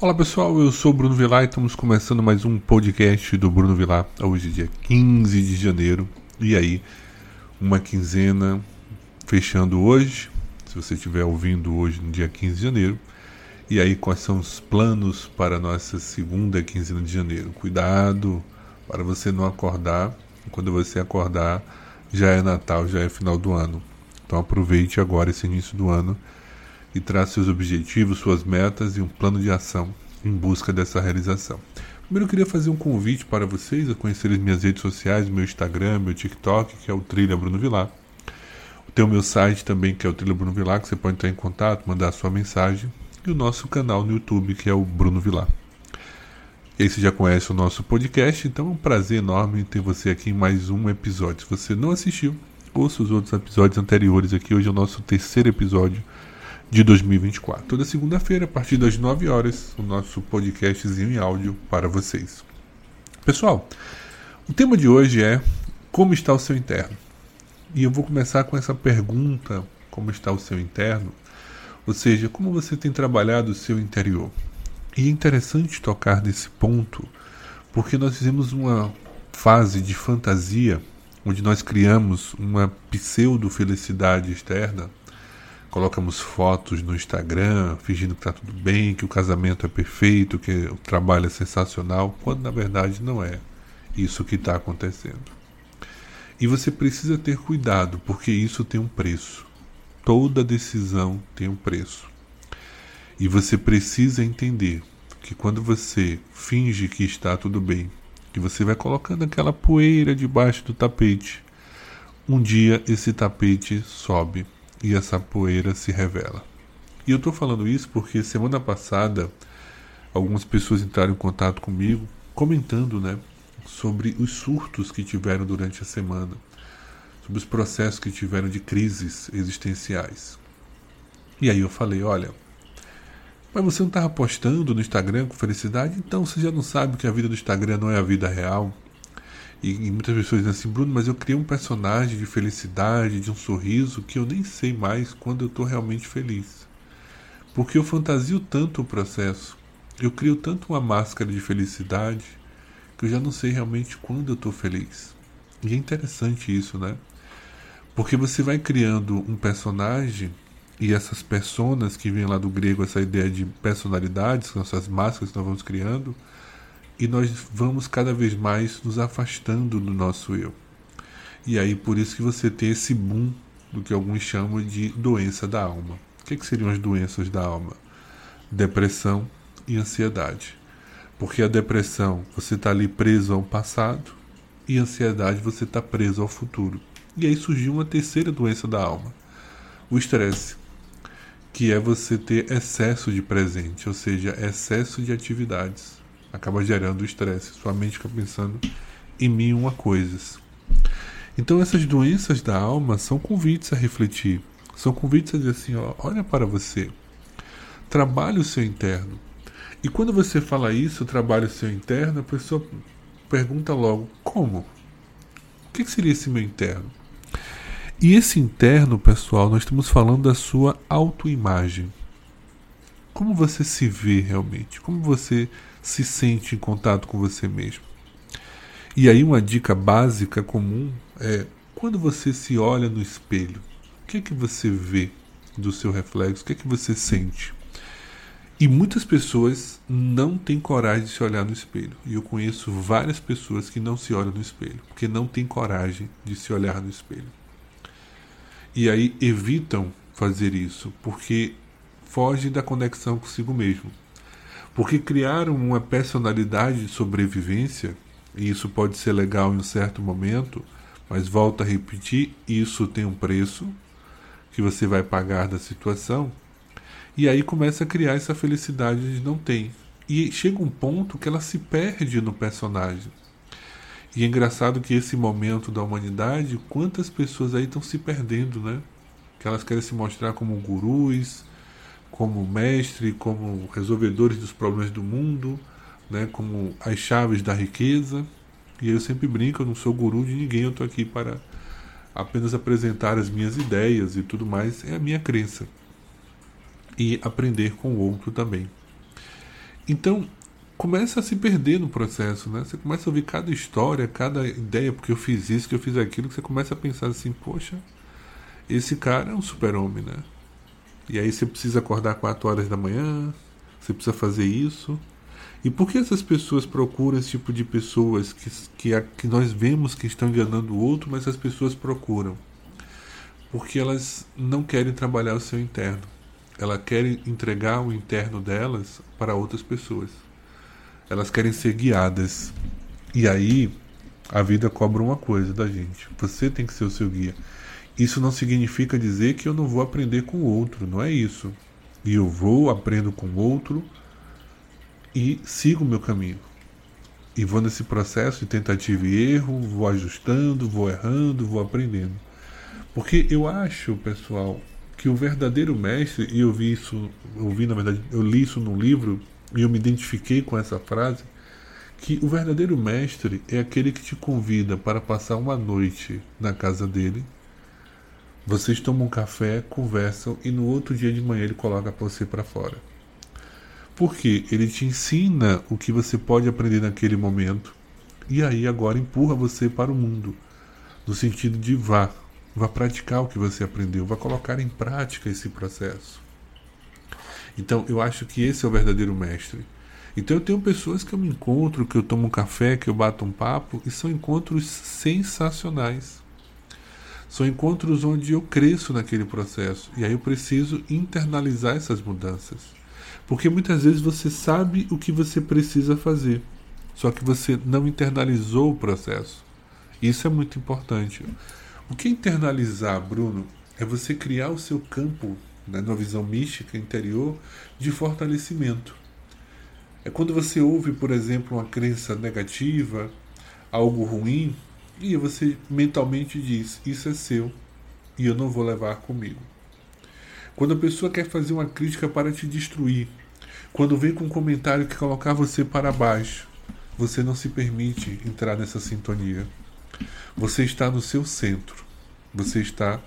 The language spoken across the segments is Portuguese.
Olá pessoal, eu sou o Bruno Vilar e estamos começando mais um podcast do Bruno Vilar. Hoje, dia 15 de janeiro. E aí, uma quinzena fechando hoje. Se você estiver ouvindo hoje, no dia 15 de janeiro. E aí, quais são os planos para a nossa segunda quinzena de janeiro? Cuidado para você não acordar. Quando você acordar, já é Natal, já é final do ano. Então aproveite agora esse início do ano e trace seus objetivos, suas metas e um plano de ação em busca dessa realização. Primeiro eu queria fazer um convite para vocês a conhecerem minhas redes sociais, meu Instagram, meu TikTok, que é o Trilha Bruno Vilar. Tem o meu site também, que é o Trilha Bruno Vilar, que você pode entrar em contato, mandar sua mensagem. E o nosso canal no YouTube, que é o Bruno Vilar. E aí você já conhece o nosso podcast, então é um prazer enorme ter você aqui em mais um episódio. Se você não assistiu, ouça os outros episódios anteriores aqui. Hoje é o nosso terceiro episódio de 2024. Toda segunda-feira, a partir das 9 horas, o nosso podcastzinho em áudio para vocês. Pessoal, o tema de hoje é como está o seu interno. E eu vou começar com essa pergunta: como está o seu interno? Ou seja, como você tem trabalhado o seu interior? E é interessante tocar nesse ponto, porque nós fizemos uma fase de fantasia onde nós criamos uma pseudo-felicidade externa colocamos fotos no Instagram, fingindo que está tudo bem, que o casamento é perfeito, que o trabalho é sensacional, quando na verdade não é isso que está acontecendo. E você precisa ter cuidado, porque isso tem um preço. Toda decisão tem um preço. E você precisa entender que quando você finge que está tudo bem, que você vai colocando aquela poeira debaixo do tapete, um dia esse tapete sobe e essa poeira se revela. E eu estou falando isso porque semana passada algumas pessoas entraram em contato comigo comentando, né, sobre os surtos que tiveram durante a semana, sobre os processos que tiveram de crises existenciais. E aí eu falei, olha, mas você não estava postando no Instagram com felicidade, então você já não sabe que a vida do Instagram não é a vida real. E, e, muitas pessoas dizem assim, Bruno, mas eu criei um personagem de felicidade, de um sorriso, que eu nem sei mais quando eu estou realmente feliz. Porque eu fantasio tanto o processo, eu crio tanto uma máscara de felicidade, que eu já não sei realmente quando eu estou feliz. E é interessante isso, né? Porque você vai criando um personagem e essas personas que vêm lá do grego, essa ideia de personalidades, que são essas máscaras que nós vamos criando, e nós vamos cada vez mais nos afastando do nosso eu. E aí por isso que você tem esse boom do que alguns chamam de doença da alma. O que, que seriam as doenças da alma? Depressão e ansiedade. Porque a depressão você está ali preso ao passado e a ansiedade você está preso ao futuro. E aí surgiu uma terceira doença da alma, o estresse, que é você ter excesso de presente, ou seja, excesso de atividades acaba gerando estresse. Sua mente fica pensando em mil uma coisas. Então essas doenças da alma são convites a refletir. São convites a dizer assim, ó, olha para você. Trabalhe o seu interno. E quando você fala isso, trabalhe o seu interno, a pessoa pergunta logo, como? O que seria esse meu interno? E esse interno, pessoal, nós estamos falando da sua autoimagem. Como você se vê realmente? Como você se sente em contato com você mesmo? E aí uma dica básica comum é quando você se olha no espelho, o que é que você vê do seu reflexo? O que é que você sente? E muitas pessoas não têm coragem de se olhar no espelho. E eu conheço várias pessoas que não se olham no espelho, porque não têm coragem de se olhar no espelho. E aí evitam fazer isso, porque foge da conexão consigo mesmo. Porque criaram uma personalidade de sobrevivência, e isso pode ser legal em um certo momento, mas volta a repetir, isso tem um preço que você vai pagar da situação. E aí começa a criar essa felicidade de não tem. E chega um ponto que ela se perde no personagem. E é engraçado que esse momento da humanidade, quantas pessoas aí estão se perdendo, né? Que elas querem se mostrar como gurus, como mestre, como resolvedores dos problemas do mundo, né, como as chaves da riqueza. E eu sempre brinco, eu não sou guru de ninguém, eu estou aqui para apenas apresentar as minhas ideias e tudo mais, é a minha crença. E aprender com o outro também. Então, começa a se perder no processo, né? Você começa a ouvir cada história, cada ideia, porque eu fiz isso, que eu fiz aquilo, que você começa a pensar assim, poxa, esse cara é um super-homem, né? E aí você precisa acordar 4 horas da manhã, você precisa fazer isso. E por que essas pessoas procuram esse tipo de pessoas que, que, que nós vemos que estão enganando o outro, mas as pessoas procuram? Porque elas não querem trabalhar o seu interno. Elas querem entregar o interno delas para outras pessoas. Elas querem ser guiadas. E aí a vida cobra uma coisa da gente. Você tem que ser o seu guia. Isso não significa dizer que eu não vou aprender com o outro, não é isso. E eu vou, aprendo com o outro e sigo o meu caminho. E vou nesse processo de tentativa e erro, vou ajustando, vou errando, vou aprendendo. Porque eu acho, pessoal, que o verdadeiro mestre, e eu vi isso, eu vi na verdade, eu li isso num livro e eu me identifiquei com essa frase, que o verdadeiro mestre é aquele que te convida para passar uma noite na casa dele vocês tomam um café, conversam e no outro dia de manhã ele coloca você para fora. Porque ele te ensina o que você pode aprender naquele momento e aí agora empurra você para o mundo, no sentido de vá, vá praticar o que você aprendeu, vá colocar em prática esse processo. Então eu acho que esse é o verdadeiro mestre. Então eu tenho pessoas que eu me encontro, que eu tomo um café, que eu bato um papo, e são encontros sensacionais. São encontros onde eu cresço naquele processo e aí eu preciso internalizar essas mudanças. Porque muitas vezes você sabe o que você precisa fazer, só que você não internalizou o processo. Isso é muito importante. O que é internalizar, Bruno, é você criar o seu campo, né, visão mística interior, de fortalecimento. É quando você ouve, por exemplo, uma crença negativa, algo ruim, e você mentalmente diz: Isso é seu e eu não vou levar comigo. Quando a pessoa quer fazer uma crítica para te destruir, quando vem com um comentário que colocar você para baixo, você não se permite entrar nessa sintonia. Você está no seu centro. Você está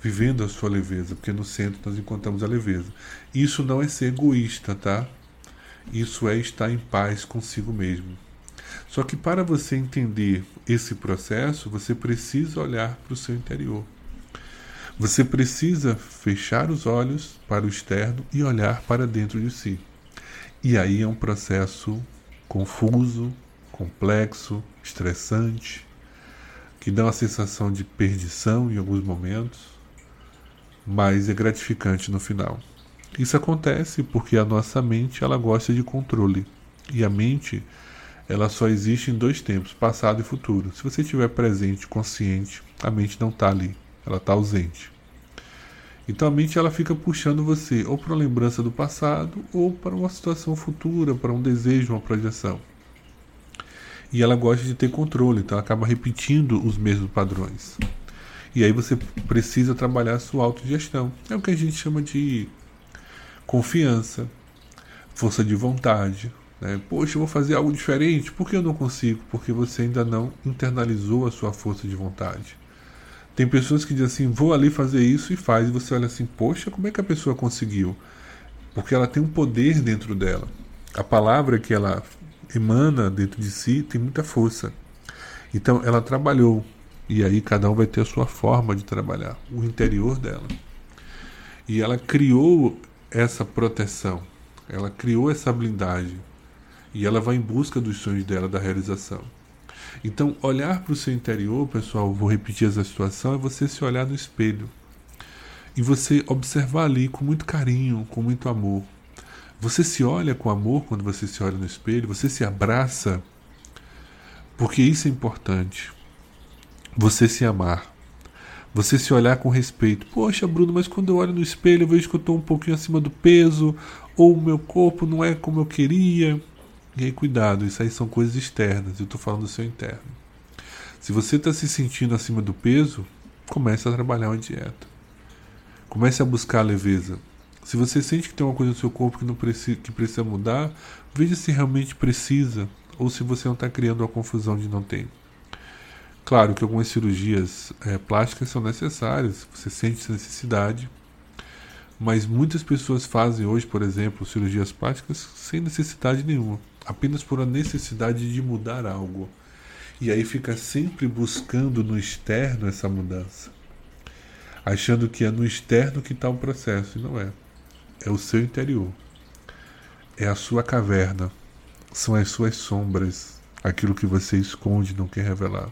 vivendo a sua leveza, porque no centro nós encontramos a leveza. Isso não é ser egoísta, tá? Isso é estar em paz consigo mesmo. Só que para você entender esse processo, você precisa olhar para o seu interior. Você precisa fechar os olhos para o externo e olhar para dentro de si. E aí é um processo confuso, complexo, estressante, que dá uma sensação de perdição em alguns momentos, mas é gratificante no final. Isso acontece porque a nossa mente ela gosta de controle e a mente ela só existe em dois tempos, passado e futuro. Se você estiver presente, consciente, a mente não está ali, ela está ausente. Então a mente ela fica puxando você ou para uma lembrança do passado ou para uma situação futura, para um desejo, uma projeção. E ela gosta de ter controle, então ela acaba repetindo os mesmos padrões. E aí você precisa trabalhar a sua autogestão. É o que a gente chama de confiança, força de vontade, né? Poxa, eu vou fazer algo diferente. Por que eu não consigo? Porque você ainda não internalizou a sua força de vontade. Tem pessoas que dizem assim: vou ali fazer isso e faz. E você olha assim: poxa, como é que a pessoa conseguiu? Porque ela tem um poder dentro dela. A palavra que ela emana dentro de si tem muita força. Então ela trabalhou. E aí cada um vai ter a sua forma de trabalhar, o interior dela. E ela criou essa proteção, ela criou essa blindagem e ela vai em busca dos sonhos dela, da realização. Então, olhar para o seu interior, pessoal, vou repetir essa situação, é você se olhar no espelho. E você observar ali com muito carinho, com muito amor. Você se olha com amor quando você se olha no espelho, você se abraça, porque isso é importante. Você se amar. Você se olhar com respeito. Poxa, Bruno, mas quando eu olho no espelho eu vejo que eu estou um pouquinho acima do peso, ou o meu corpo não é como eu queria. E aí, cuidado, isso aí são coisas externas, eu estou falando do seu interno. Se você está se sentindo acima do peso, comece a trabalhar uma dieta. Comece a buscar a leveza. Se você sente que tem uma coisa no seu corpo que, não precisa, que precisa mudar, veja se realmente precisa ou se você não está criando uma confusão de não ter. Claro que algumas cirurgias é, plásticas são necessárias, você sente essa necessidade, Mas muitas pessoas fazem hoje, por exemplo, cirurgias plásticas sem necessidade nenhuma, apenas por a necessidade de mudar algo. E aí fica sempre buscando no externo essa mudança, achando que é no externo que está o processo, e não é. É o seu interior, é a sua caverna, são as suas sombras, aquilo que você esconde não quer revelar.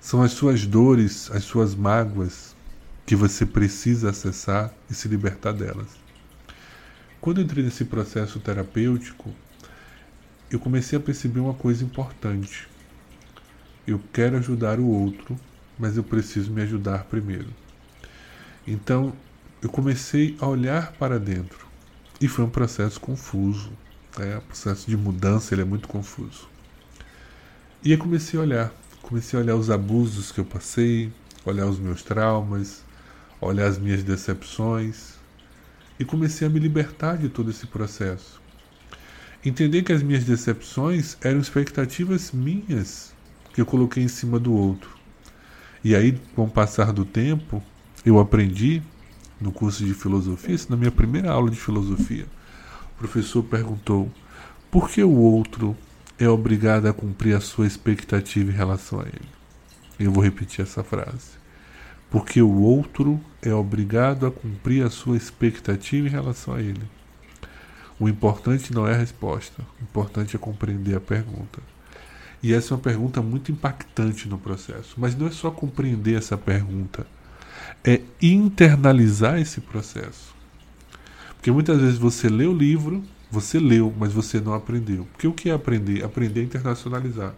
São as suas dores, as suas mágoas, que você precisa acessar e se libertar delas. Quando eu entrei nesse processo terapêutico, eu comecei a perceber uma coisa importante. Eu quero ajudar o outro, mas eu preciso me ajudar primeiro. Então, eu comecei a olhar para dentro. E foi um processo confuso. Né? O processo de mudança ele é muito confuso. E eu comecei a olhar. Comecei a olhar os abusos que eu passei, olhar os meus traumas, olhar as minhas decepções e comecei a me libertar de todo esse processo. Entender que as minhas decepções eram expectativas minhas que eu coloquei em cima do outro. E aí, com o passar do tempo, eu aprendi no curso de filosofia, na minha primeira aula de filosofia, o professor perguntou: por que o outro é obrigado a cumprir a sua expectativa em relação a ele? Eu vou repetir essa frase porque o outro é obrigado a cumprir a sua expectativa em relação a ele. O importante não é a resposta, o importante é compreender a pergunta. E essa é uma pergunta muito impactante no processo. Mas não é só compreender essa pergunta, é internalizar esse processo. Porque muitas vezes você lê o livro, você leu, mas você não aprendeu. Porque o que é aprender? Aprender é internacionalizar.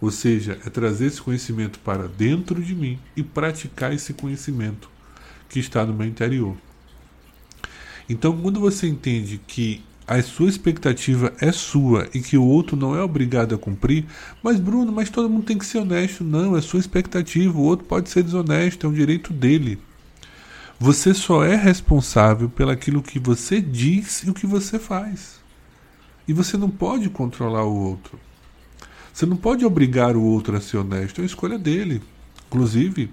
Ou seja, é trazer esse conhecimento para dentro de mim e praticar esse conhecimento que está no meu interior. Então, quando você entende que a sua expectativa é sua e que o outro não é obrigado a cumprir, mas Bruno, mas todo mundo tem que ser honesto. Não, é sua expectativa, o outro pode ser desonesto, é um direito dele. Você só é responsável pelaquilo que você diz e o que você faz. E você não pode controlar o outro. Você não pode obrigar o outro a ser honesto, é a escolha dele. Inclusive,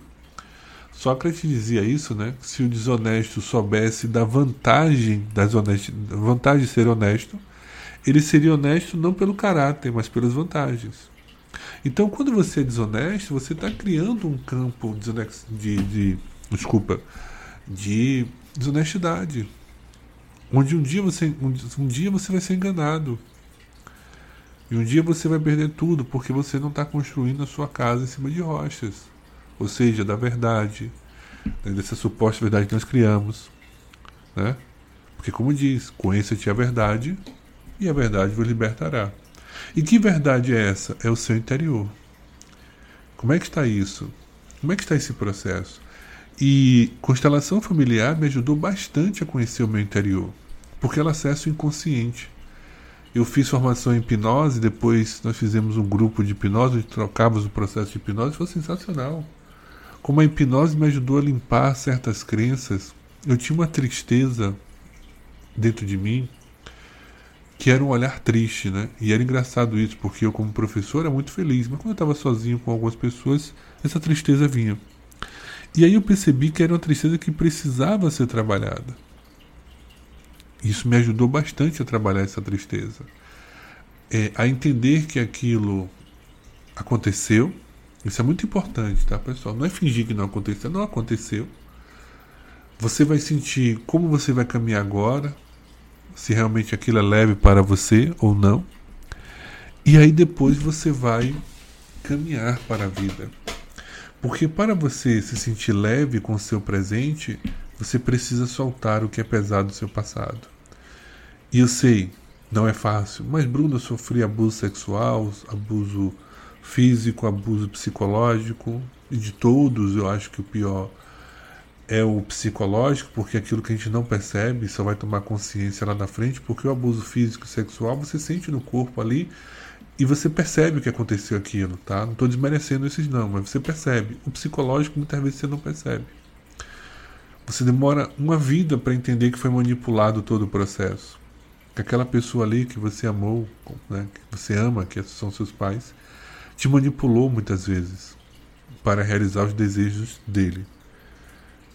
Sócrates dizia isso, né? Se o desonesto soubesse da vantagem das honest... vantagem de ser honesto, ele seria honesto não pelo caráter, mas pelas vantagens. Então, quando você é desonesto, você está criando um campo de, de, desculpa, de desonestidade, onde um dia você um dia você vai ser enganado. E um dia você vai perder tudo porque você não está construindo a sua casa em cima de rochas. Ou seja, da verdade, né, dessa suposta verdade que nós criamos. Né? Porque, como diz, conheça-te a verdade e a verdade vos libertará. E que verdade é essa? É o seu interior. Como é que está isso? Como é que está esse processo? E constelação familiar me ajudou bastante a conhecer o meu interior, porque ela acessa o inconsciente. Eu fiz formação em hipnose, depois nós fizemos um grupo de hipnose, trocávamos o processo de hipnose, foi sensacional. Como a hipnose me ajudou a limpar certas crenças, eu tinha uma tristeza dentro de mim que era um olhar triste, né? E era engraçado isso, porque eu, como professor, era muito feliz, mas quando eu estava sozinho com algumas pessoas, essa tristeza vinha. E aí eu percebi que era uma tristeza que precisava ser trabalhada. Isso me ajudou bastante a trabalhar essa tristeza. É, a entender que aquilo aconteceu. Isso é muito importante, tá, pessoal? Não é fingir que não aconteceu, não aconteceu. Você vai sentir como você vai caminhar agora, se realmente aquilo é leve para você ou não. E aí depois você vai caminhar para a vida. Porque para você se sentir leve com o seu presente, você precisa soltar o que é pesado do seu passado. E eu sei, não é fácil, mas Bruno eu sofri abuso sexual, abuso físico, abuso psicológico, e de todos eu acho que o pior é o psicológico, porque aquilo que a gente não percebe só vai tomar consciência lá na frente, porque o abuso físico e sexual você sente no corpo ali e você percebe o que aconteceu aquilo, tá? Não estou desmerecendo esses não, mas você percebe. O psicológico muitas vezes você não percebe. Você demora uma vida para entender que foi manipulado todo o processo. Que aquela pessoa ali que você amou, né, que você ama, que são seus pais, te manipulou muitas vezes para realizar os desejos dele.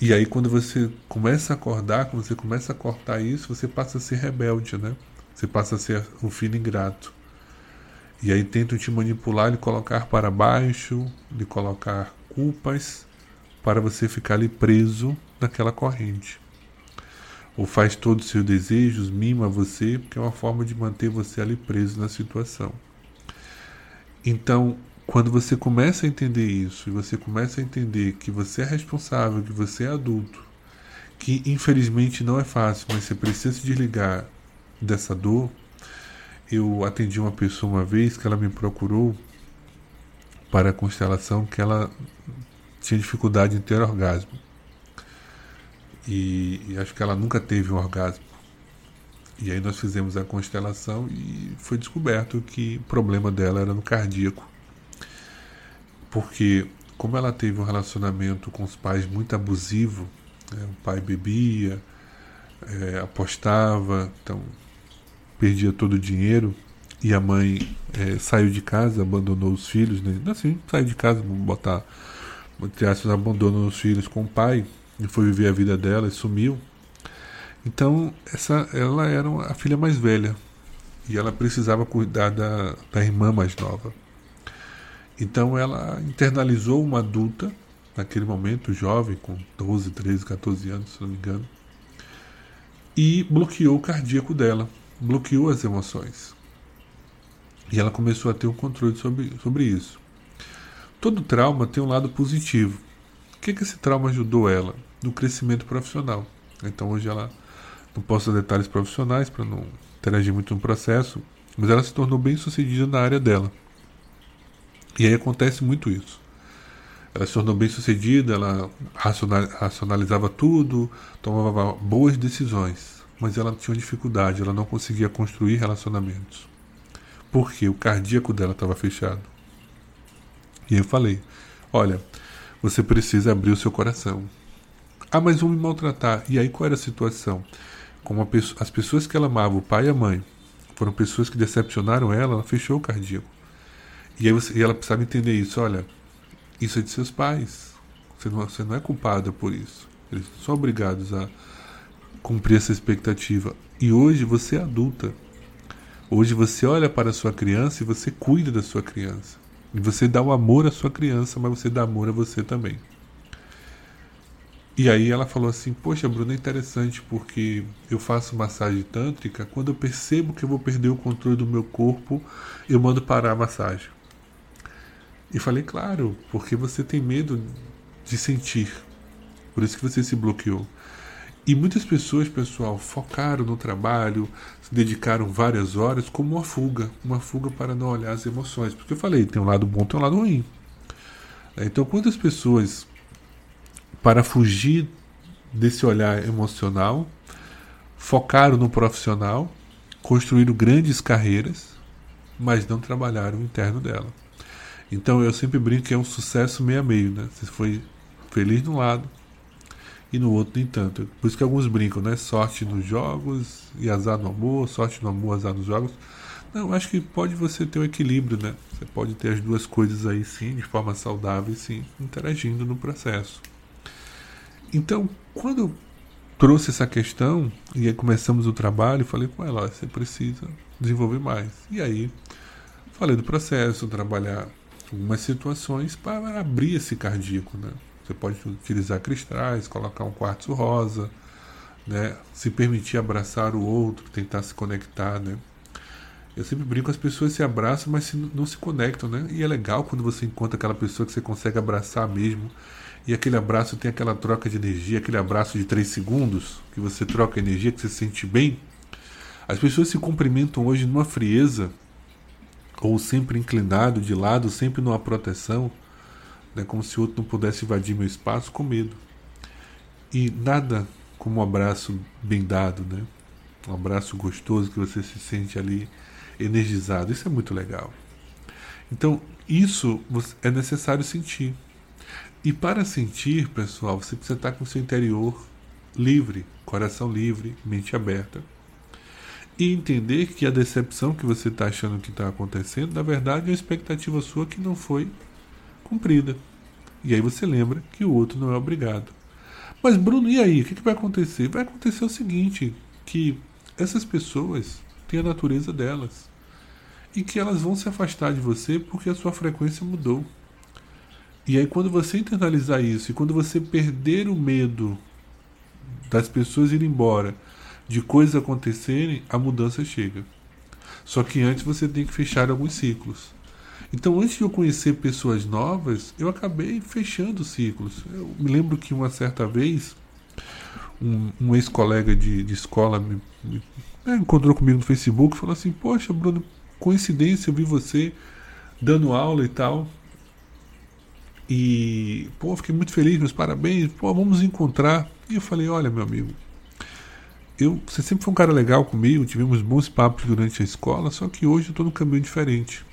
E aí quando você começa a acordar, quando você começa a cortar isso, você passa a ser rebelde, né? Você passa a ser um filho ingrato. E aí tentam te manipular, lhe colocar para baixo, lhe colocar culpas, para você ficar ali preso naquela corrente. Ou faz todos os seus desejos, mima você, porque é uma forma de manter você ali preso na situação. Então, quando você começa a entender isso, e você começa a entender que você é responsável, que você é adulto, que infelizmente não é fácil, mas você precisa se desligar dessa dor. Eu atendi uma pessoa uma vez que ela me procurou para a constelação que ela tinha dificuldade em ter orgasmo. E, e, acho que ela nunca teve um orgasmo. E aí nós fizemos a constelação e foi descoberto que o problema dela era no cardíaco. Porque como ela teve um relacionamento com os pais muito abusivo, né, o pai bebia, é, apostava, então perdia todo o dinheiro e a mãe é, saiu de casa, abandonou os filhos, né? assim, saiu de casa, vamos botar entre aspas, abandonou os filhos com o pai e foi viver a vida dela e sumiu. Então, essa, ela era a filha mais velha e ela precisava cuidar da, da irmã mais nova. Então, ela internalizou uma adulta, naquele momento, jovem, com 12, 13, 14 anos, se não me engano, e bloqueou o cardíaco dela, bloqueou as emoções. E ela começou a ter um controle sobre, sobre isso. Todo trauma tem um lado positivo. O que, que esse trauma ajudou ela? No crescimento profissional. Então hoje ela, não posso dar detalhes profissionais para não interagir muito no processo, mas ela se tornou bem sucedida na área dela. E aí acontece muito isso. Ela se tornou bem sucedida, ela racionalizava tudo, tomava boas decisões, mas ela tinha dificuldade, ela não conseguia construir relacionamentos. Porque o cardíaco dela estava fechado. E eu falei: Olha, você precisa abrir o seu coração. Ah, mas vão me maltratar. E aí qual era a situação? Como as pessoas que ela amava, o pai e a mãe, foram pessoas que decepcionaram ela, ela fechou o cardíaco. E, aí você, e ela precisava entender isso: olha, isso é de seus pais. Você não, você não é culpada por isso. Eles são obrigados a cumprir essa expectativa. E hoje você é adulta. Hoje você olha para a sua criança e você cuida da sua criança. E você dá o amor à sua criança, mas você dá amor a você também. E aí ela falou assim: Poxa, Bruno, é interessante porque eu faço massagem tântrica. Quando eu percebo que eu vou perder o controle do meu corpo, eu mando parar a massagem. E falei: Claro, porque você tem medo de sentir. Por isso que você se bloqueou. E muitas pessoas, pessoal, focaram no trabalho, se dedicaram várias horas como uma fuga, uma fuga para não olhar as emoções. Porque eu falei, tem um lado bom, tem um lado ruim. Então, quantas pessoas, para fugir desse olhar emocional, focaram no profissional, construíram grandes carreiras, mas não trabalharam o interno dela. Então, eu sempre brinco que é um sucesso meio a meio, né? Você foi feliz um lado, e no outro nem tanto. Por isso que alguns brincam, né? Sorte nos jogos e azar no amor, sorte no amor, azar nos jogos. Não, acho que pode você ter um equilíbrio, né? Você pode ter as duas coisas aí sim, de forma saudável e sim, interagindo no processo. Então, quando eu trouxe essa questão e aí começamos o trabalho, falei com ela, você precisa desenvolver mais. E aí, falei do processo, trabalhar algumas situações para abrir esse cardíaco, né? Você pode utilizar cristais, colocar um quartzo rosa, né? Se permitir abraçar o outro, tentar se conectar, né? Eu sempre brinco, as pessoas se abraçam, mas não se conectam, né? E é legal quando você encontra aquela pessoa que você consegue abraçar mesmo. E aquele abraço tem aquela troca de energia, aquele abraço de três segundos, que você troca energia, que você se sente bem. As pessoas se cumprimentam hoje numa frieza, ou sempre inclinado de lado, sempre numa proteção né, como se o outro não pudesse invadir meu espaço com medo. E nada como um abraço bem dado, né? Um abraço gostoso que você se sente ali energizado. Isso é muito legal. Então, isso é necessário sentir. E para sentir, pessoal, você precisa estar com o seu interior livre, coração livre, mente aberta. E entender que a decepção que você está achando que está acontecendo, na verdade, é uma expectativa sua que não foi cumprida. E aí você lembra que o outro não é obrigado. Mas Bruno, e aí? O que, que vai acontecer? Vai acontecer o seguinte, que essas pessoas têm a natureza delas e que elas vão se afastar de você porque a sua frequência mudou. E aí quando você internalizar isso e quando você perder o medo das pessoas irem embora, de coisas acontecerem, a mudança chega. Só que antes você tem que fechar alguns ciclos. Então, antes de eu conhecer pessoas novas, eu acabei fechando ciclos. Eu me lembro que uma certa vez, um, um ex-colega de, de escola me, me né, encontrou comigo no Facebook e falou assim: Poxa, Bruno, coincidência, eu vi você dando aula e tal. E, pô, fiquei muito feliz, meus parabéns, pô, vamos encontrar. E eu falei: Olha, meu amigo, eu, você sempre foi um cara legal comigo, tivemos bons papos durante a escola, só que hoje eu estou num caminho diferente.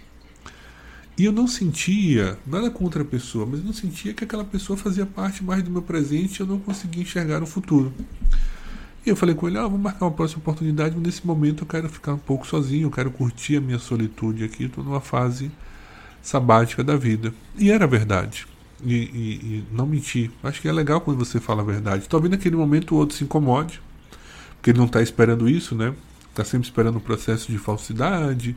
E eu não sentia nada contra a pessoa, mas não sentia que aquela pessoa fazia parte mais do meu presente e eu não conseguia enxergar o futuro. E eu falei com ele: ah, vamos marcar uma próxima oportunidade, mas nesse momento eu quero ficar um pouco sozinho, eu quero curtir a minha solitude aqui, estou numa fase sabática da vida. E era verdade. E, e, e, não mentir. Acho que é legal quando você fala a verdade. Talvez naquele momento o outro se incomode, porque ele não está esperando isso, né? Está sempre esperando um processo de falsidade,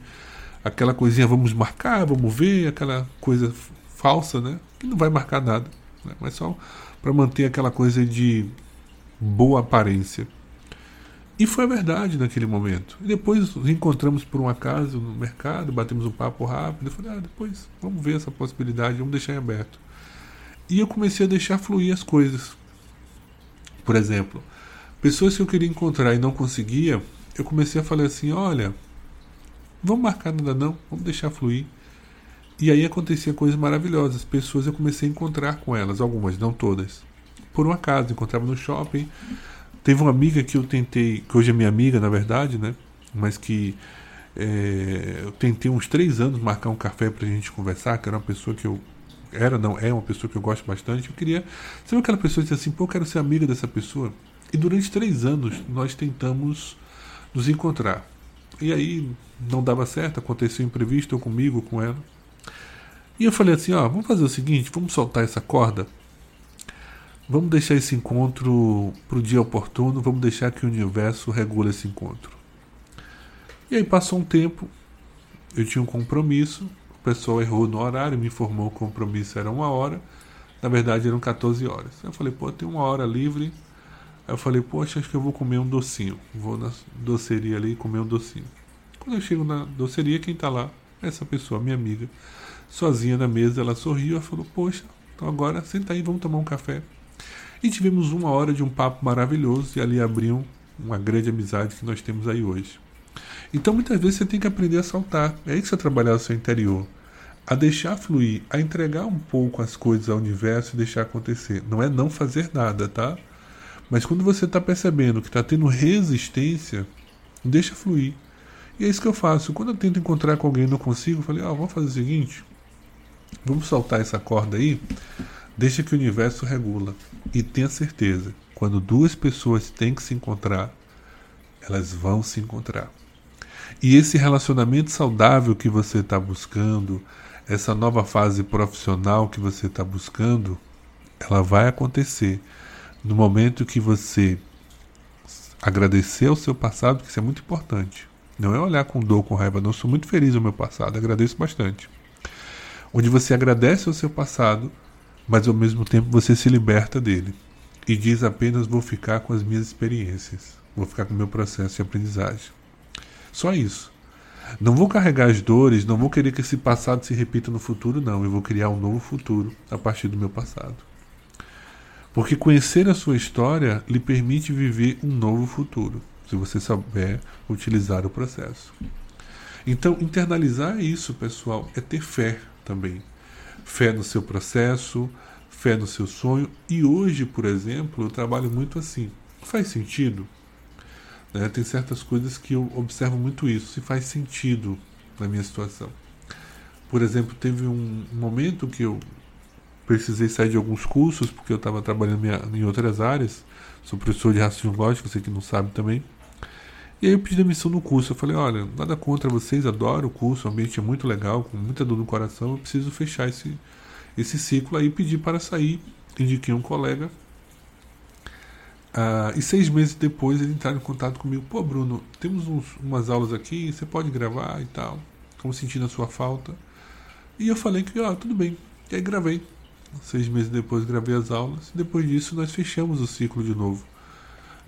aquela coisinha vamos marcar, vamos ver, aquela coisa falsa, né? Que não vai marcar nada, né? mas só para manter aquela coisa de boa aparência. E foi a verdade naquele momento. E depois nos encontramos por um acaso no mercado, batemos um papo rápido. Eu falei, ah, depois vamos ver essa possibilidade, vamos deixar em aberto. E eu comecei a deixar fluir as coisas. Por exemplo, pessoas que eu queria encontrar e não conseguia, eu comecei a falar assim: olha, Vamos marcar nada não, vamos deixar fluir. E aí acontecia coisas maravilhosas. Pessoas eu comecei a encontrar com elas, algumas, não todas. Por um acaso, encontrava no shopping. Teve uma amiga que eu tentei, que hoje é minha amiga, na verdade, né? Mas que é, eu tentei uns três anos marcar um café pra gente conversar, que era uma pessoa que eu. Era, não, é uma pessoa que eu gosto bastante. Eu queria. Sabe aquela pessoa que diz assim, pô, eu quero ser amiga dessa pessoa? E durante três anos nós tentamos nos encontrar. E aí não dava certo, aconteceu imprevisto comigo, com ela. E eu falei assim, ó, vamos fazer o seguinte, vamos soltar essa corda. Vamos deixar esse encontro para o dia oportuno, vamos deixar que o universo regule esse encontro. E aí passou um tempo, eu tinha um compromisso, o pessoal errou no horário, me informou que o compromisso era uma hora, na verdade eram 14 horas. Eu falei, pô, tem uma hora livre. Aí eu falei, poxa, acho que eu vou comer um docinho. Vou na doceria ali comer um docinho. Quando eu chego na doceria, quem está lá? Essa pessoa, minha amiga. Sozinha na mesa, ela sorriu e falou: Poxa, então agora senta aí, vamos tomar um café. E tivemos uma hora de um papo maravilhoso e ali abriu uma grande amizade que nós temos aí hoje. Então muitas vezes você tem que aprender a saltar. É isso que você trabalhar o seu interior. A deixar fluir, a entregar um pouco as coisas ao universo e deixar acontecer. Não é não fazer nada, tá? Mas quando você está percebendo que está tendo resistência, deixa fluir. E é isso que eu faço. Quando eu tento encontrar com alguém e não consigo, eu falei, ah, vamos fazer o seguinte, vamos soltar essa corda aí, deixa que o universo regula. E tenha certeza, quando duas pessoas têm que se encontrar, elas vão se encontrar. E esse relacionamento saudável que você está buscando, essa nova fase profissional que você está buscando, ela vai acontecer no momento que você agradecer ao seu passado, que isso é muito importante. Não é olhar com dor, com raiva, não. Sou muito feliz no meu passado, agradeço bastante. Onde você agradece ao seu passado, mas ao mesmo tempo você se liberta dele. E diz apenas: vou ficar com as minhas experiências, vou ficar com o meu processo de aprendizagem. Só isso. Não vou carregar as dores, não vou querer que esse passado se repita no futuro, não. Eu vou criar um novo futuro a partir do meu passado. Porque conhecer a sua história lhe permite viver um novo futuro se você souber utilizar o processo. Então, internalizar isso, pessoal, é ter fé também. Fé no seu processo, fé no seu sonho. E hoje, por exemplo, eu trabalho muito assim. Faz sentido? Né? Tem certas coisas que eu observo muito isso, se faz sentido na minha situação. Por exemplo, teve um momento que eu precisei sair de alguns cursos, porque eu estava trabalhando em outras áreas. Sou professor de raciocínio lógico, você que não sabe também. E aí eu pedi demissão no curso. Eu falei, olha, nada contra vocês, adoro o curso, o ambiente é muito legal, com muita dor no coração, eu preciso fechar esse, esse ciclo aí, pedi para sair, indiquei um colega. Ah, e seis meses depois ele entraram em contato comigo. Pô, Bruno, temos uns, umas aulas aqui, você pode gravar e tal. Como sentindo a sua falta. E eu falei que, ó, tudo bem. E aí gravei. Seis meses depois gravei as aulas. Depois disso nós fechamos o ciclo de novo.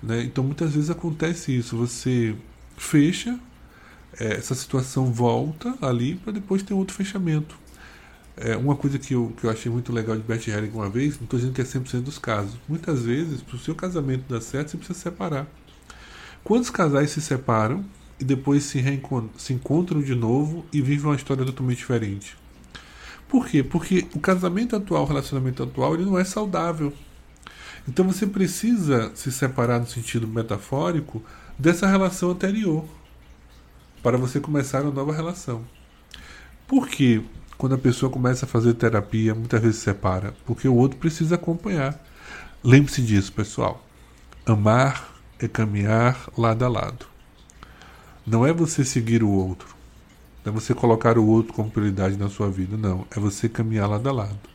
Né? Então muitas vezes acontece isso. Você fecha, é, essa situação volta ali para depois ter outro fechamento. É, uma coisa que eu, que eu achei muito legal de Bert Helling uma vez, não estou dizendo que é 100% dos casos. Muitas vezes, para o seu casamento dar certo, você precisa separar. Quantos casais se separam e depois se, se encontram de novo e vivem uma história totalmente diferente? Por quê? Porque o casamento atual, o relacionamento atual, ele não é saudável. Então você precisa se separar no sentido metafórico dessa relação anterior para você começar uma nova relação. Por quê? Quando a pessoa começa a fazer terapia, muitas vezes se separa, porque o outro precisa acompanhar. Lembre-se disso, pessoal. Amar é caminhar lado a lado. Não é você seguir o outro. Não é você colocar o outro como prioridade na sua vida. Não. É você caminhar lado a lado.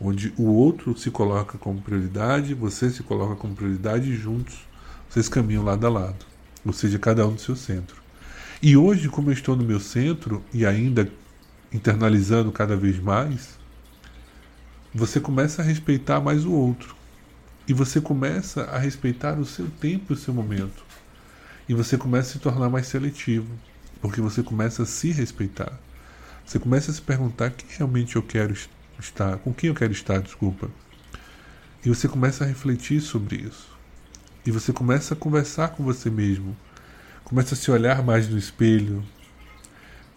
Onde o outro se coloca como prioridade, você se coloca como prioridade e juntos vocês caminham lado a lado. Ou seja, cada um no seu centro. E hoje, como eu estou no meu centro e ainda internalizando cada vez mais, você começa a respeitar mais o outro. E você começa a respeitar o seu tempo e o seu momento. E você começa a se tornar mais seletivo, porque você começa a se respeitar. Você começa a se perguntar quem realmente eu quero estar, com quem eu quero estar, desculpa. E você começa a refletir sobre isso. E você começa a conversar com você mesmo. Começa a se olhar mais no espelho,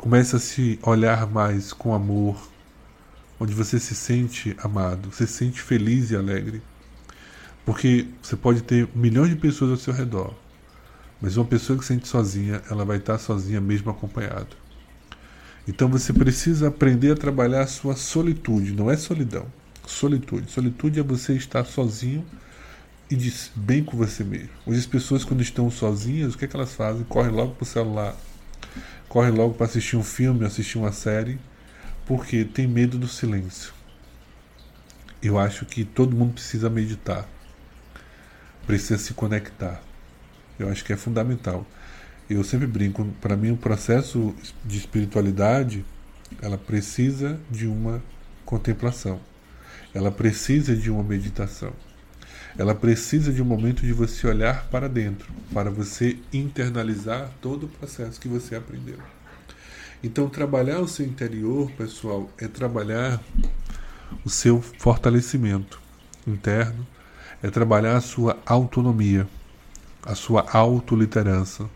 Começa a se olhar mais com amor, onde você se sente amado, se sente feliz e alegre. Porque você pode ter milhões de pessoas ao seu redor, mas uma pessoa que se sente sozinha, ela vai estar sozinha mesmo acompanhada. Então você precisa aprender a trabalhar a sua solitude, não é solidão. Solitude. Solitude é você estar sozinho e bem com você mesmo. Hoje as pessoas quando estão sozinhas, o que, é que elas fazem? Correm logo para o celular, corre logo para assistir um filme, assistir uma série, porque tem medo do silêncio. Eu acho que todo mundo precisa meditar, precisa se conectar. Eu acho que é fundamental. Eu sempre brinco, para mim o processo de espiritualidade, ela precisa de uma contemplação. Ela precisa de uma meditação ela precisa de um momento de você olhar para dentro, para você internalizar todo o processo que você aprendeu. Então, trabalhar o seu interior, pessoal, é trabalhar o seu fortalecimento interno, é trabalhar a sua autonomia, a sua autoliderança,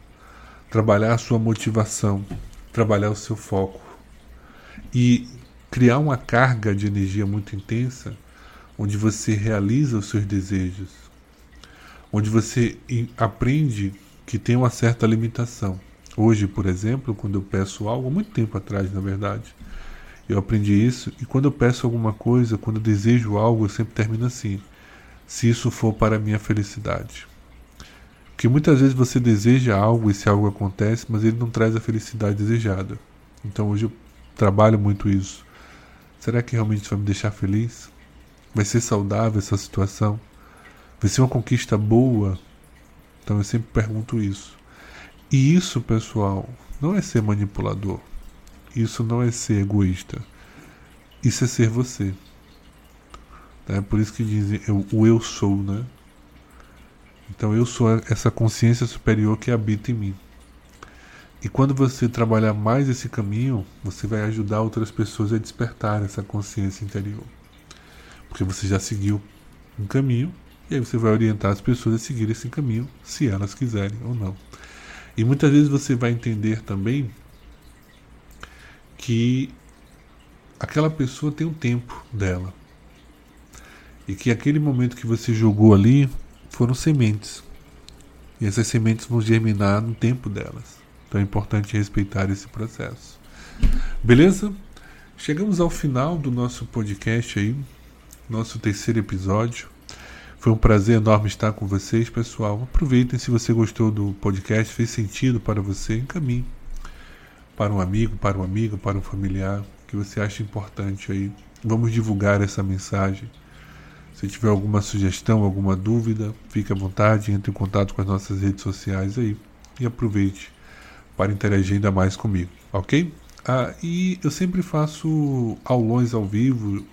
trabalhar a sua motivação, trabalhar o seu foco e criar uma carga de energia muito intensa onde você realiza os seus desejos, onde você aprende que tem uma certa limitação. Hoje, por exemplo, quando eu peço algo, muito tempo atrás, na verdade, eu aprendi isso e quando eu peço alguma coisa, quando eu desejo algo, eu sempre termino assim: se isso for para a minha felicidade. Porque muitas vezes você deseja algo e esse algo acontece, mas ele não traz a felicidade desejada. Então hoje eu trabalho muito isso. Será que realmente isso vai me deixar feliz? Vai ser saudável essa situação? Vai ser uma conquista boa? Então eu sempre pergunto isso. E isso, pessoal, não é ser manipulador. Isso não é ser egoísta. Isso é ser você. É por isso que dizem eu, o eu sou, né? Então eu sou essa consciência superior que habita em mim. E quando você trabalhar mais esse caminho, você vai ajudar outras pessoas a despertar essa consciência interior. Porque você já seguiu um caminho e aí você vai orientar as pessoas a seguir esse caminho, se elas quiserem ou não. E muitas vezes você vai entender também que aquela pessoa tem um tempo dela. E que aquele momento que você jogou ali foram sementes. E essas sementes vão germinar no tempo delas. Então é importante respeitar esse processo. Beleza? Chegamos ao final do nosso podcast aí nosso terceiro episódio. Foi um prazer enorme estar com vocês, pessoal. Aproveitem se você gostou do podcast, fez sentido para você, encaminhe para um amigo, para um amigo, para um familiar que você acha importante aí. Vamos divulgar essa mensagem. Se tiver alguma sugestão, alguma dúvida, fique à vontade, entre em contato com as nossas redes sociais aí e aproveite para interagir ainda mais comigo, ok? Ah, e eu sempre faço aulões ao vivo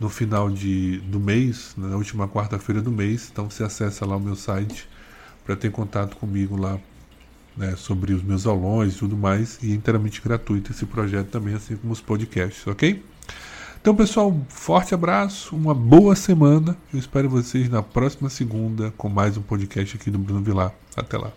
no final de, do mês, na última quarta-feira do mês. Então você acessa lá o meu site para ter contato comigo lá né, sobre os meus aulões e tudo mais. E é inteiramente gratuito esse projeto também, assim como os podcasts, ok? Então, pessoal, forte abraço, uma boa semana. Eu espero vocês na próxima segunda com mais um podcast aqui do Bruno Vilar. Até lá.